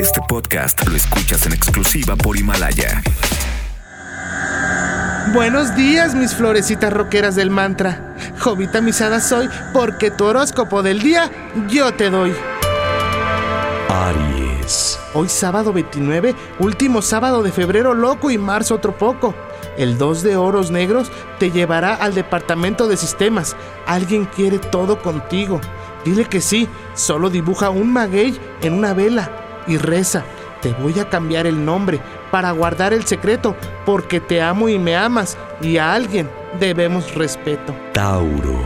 Este podcast lo escuchas en exclusiva por Himalaya. Buenos días, mis florecitas roqueras del mantra. Jovita misada soy porque tu horóscopo del día yo te doy. Aries. Hoy sábado 29, último sábado de febrero loco y marzo otro poco. El 2 de oros negros te llevará al departamento de sistemas. Alguien quiere todo contigo. Dile que sí, solo dibuja un maguey en una vela y reza. Te voy a cambiar el nombre para guardar el secreto porque te amo y me amas y a alguien debemos respeto. Tauro.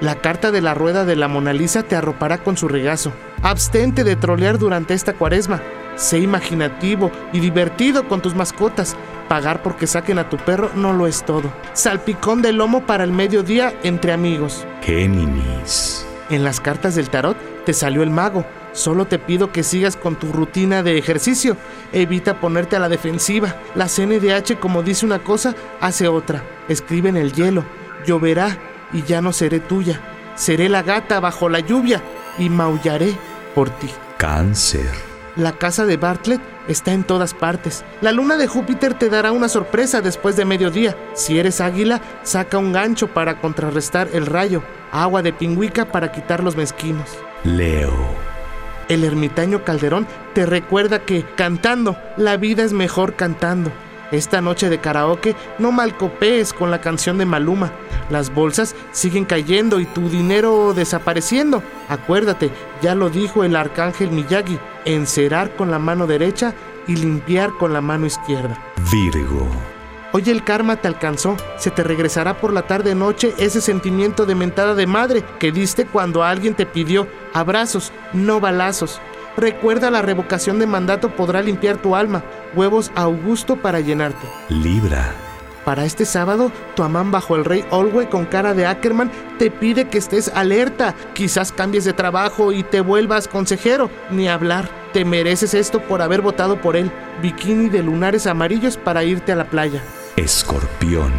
La carta de la rueda de la Mona Lisa te arropará con su regazo. Abstente de trolear durante esta cuaresma. Sé imaginativo y divertido con tus mascotas. Pagar porque saquen a tu perro no lo es todo. Salpicón de lomo para el mediodía entre amigos. Géminis. En las cartas del tarot te salió el mago. Solo te pido que sigas con tu rutina de ejercicio. Evita ponerte a la defensiva. La CNDH, como dice una cosa, hace otra. Escribe en el hielo. Lloverá y ya no seré tuya. Seré la gata bajo la lluvia y maullaré por ti. Cáncer. La casa de Bartlett está en todas partes. La luna de Júpiter te dará una sorpresa después de mediodía. Si eres águila, saca un gancho para contrarrestar el rayo. Agua de pingüica para quitar los mezquinos. Leo. El ermitaño Calderón te recuerda que, cantando, la vida es mejor cantando. Esta noche de karaoke no malcopees con la canción de Maluma. Las bolsas siguen cayendo y tu dinero desapareciendo. Acuérdate, ya lo dijo el arcángel Miyagi, encerar con la mano derecha y limpiar con la mano izquierda. Virgo. Hoy el karma te alcanzó, se te regresará por la tarde noche ese sentimiento de mentada de madre que diste cuando alguien te pidió abrazos, no balazos. Recuerda la revocación de mandato podrá limpiar tu alma, huevos a Augusto para llenarte. Libra. Para este sábado, tu amán bajo el rey Olwe con cara de Ackerman te pide que estés alerta. Quizás cambies de trabajo y te vuelvas consejero. Ni hablar. Te mereces esto por haber votado por él. Bikini de lunares amarillos para irte a la playa. Escorpión.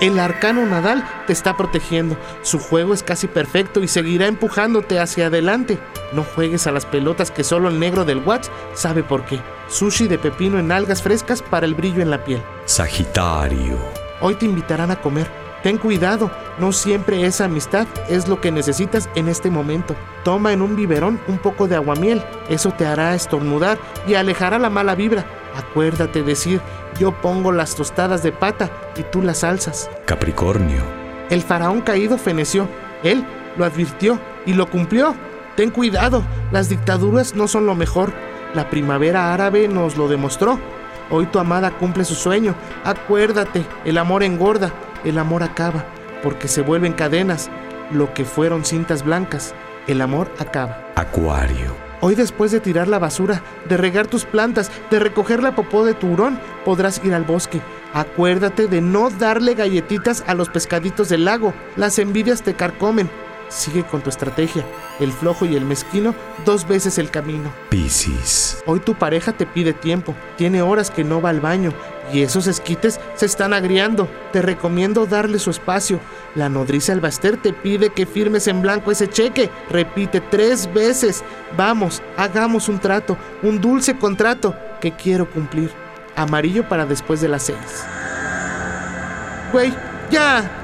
El arcano Nadal te está protegiendo. Su juego es casi perfecto y seguirá empujándote hacia adelante. No juegues a las pelotas que solo el negro del Watts sabe por qué. Sushi de pepino en algas frescas para el brillo en la piel. Sagitario. Hoy te invitarán a comer. Ten cuidado, no siempre esa amistad es lo que necesitas en este momento. Toma en un biberón un poco de aguamiel, eso te hará estornudar y alejará la mala vibra. Acuérdate decir, yo pongo las tostadas de pata y tú las salsas. Capricornio. El faraón caído feneció, él lo advirtió y lo cumplió. Ten cuidado, las dictaduras no son lo mejor. La primavera árabe nos lo demostró. Hoy tu amada cumple su sueño. Acuérdate, el amor engorda, el amor acaba, porque se vuelven cadenas. Lo que fueron cintas blancas, el amor acaba. Acuario. Hoy después de tirar la basura, de regar tus plantas, de recoger la popó de tu hurón, podrás ir al bosque. Acuérdate de no darle galletitas a los pescaditos del lago. Las envidias te carcomen. Sigue con tu estrategia. El flojo y el mezquino, dos veces el camino. Piscis. Hoy tu pareja te pide tiempo. Tiene horas que no va al baño. Y esos esquites se están agriando. Te recomiendo darle su espacio. La nodriza Albaster te pide que firmes en blanco ese cheque. Repite tres veces. Vamos, hagamos un trato. Un dulce contrato que quiero cumplir. Amarillo para después de las seis. Güey, ya,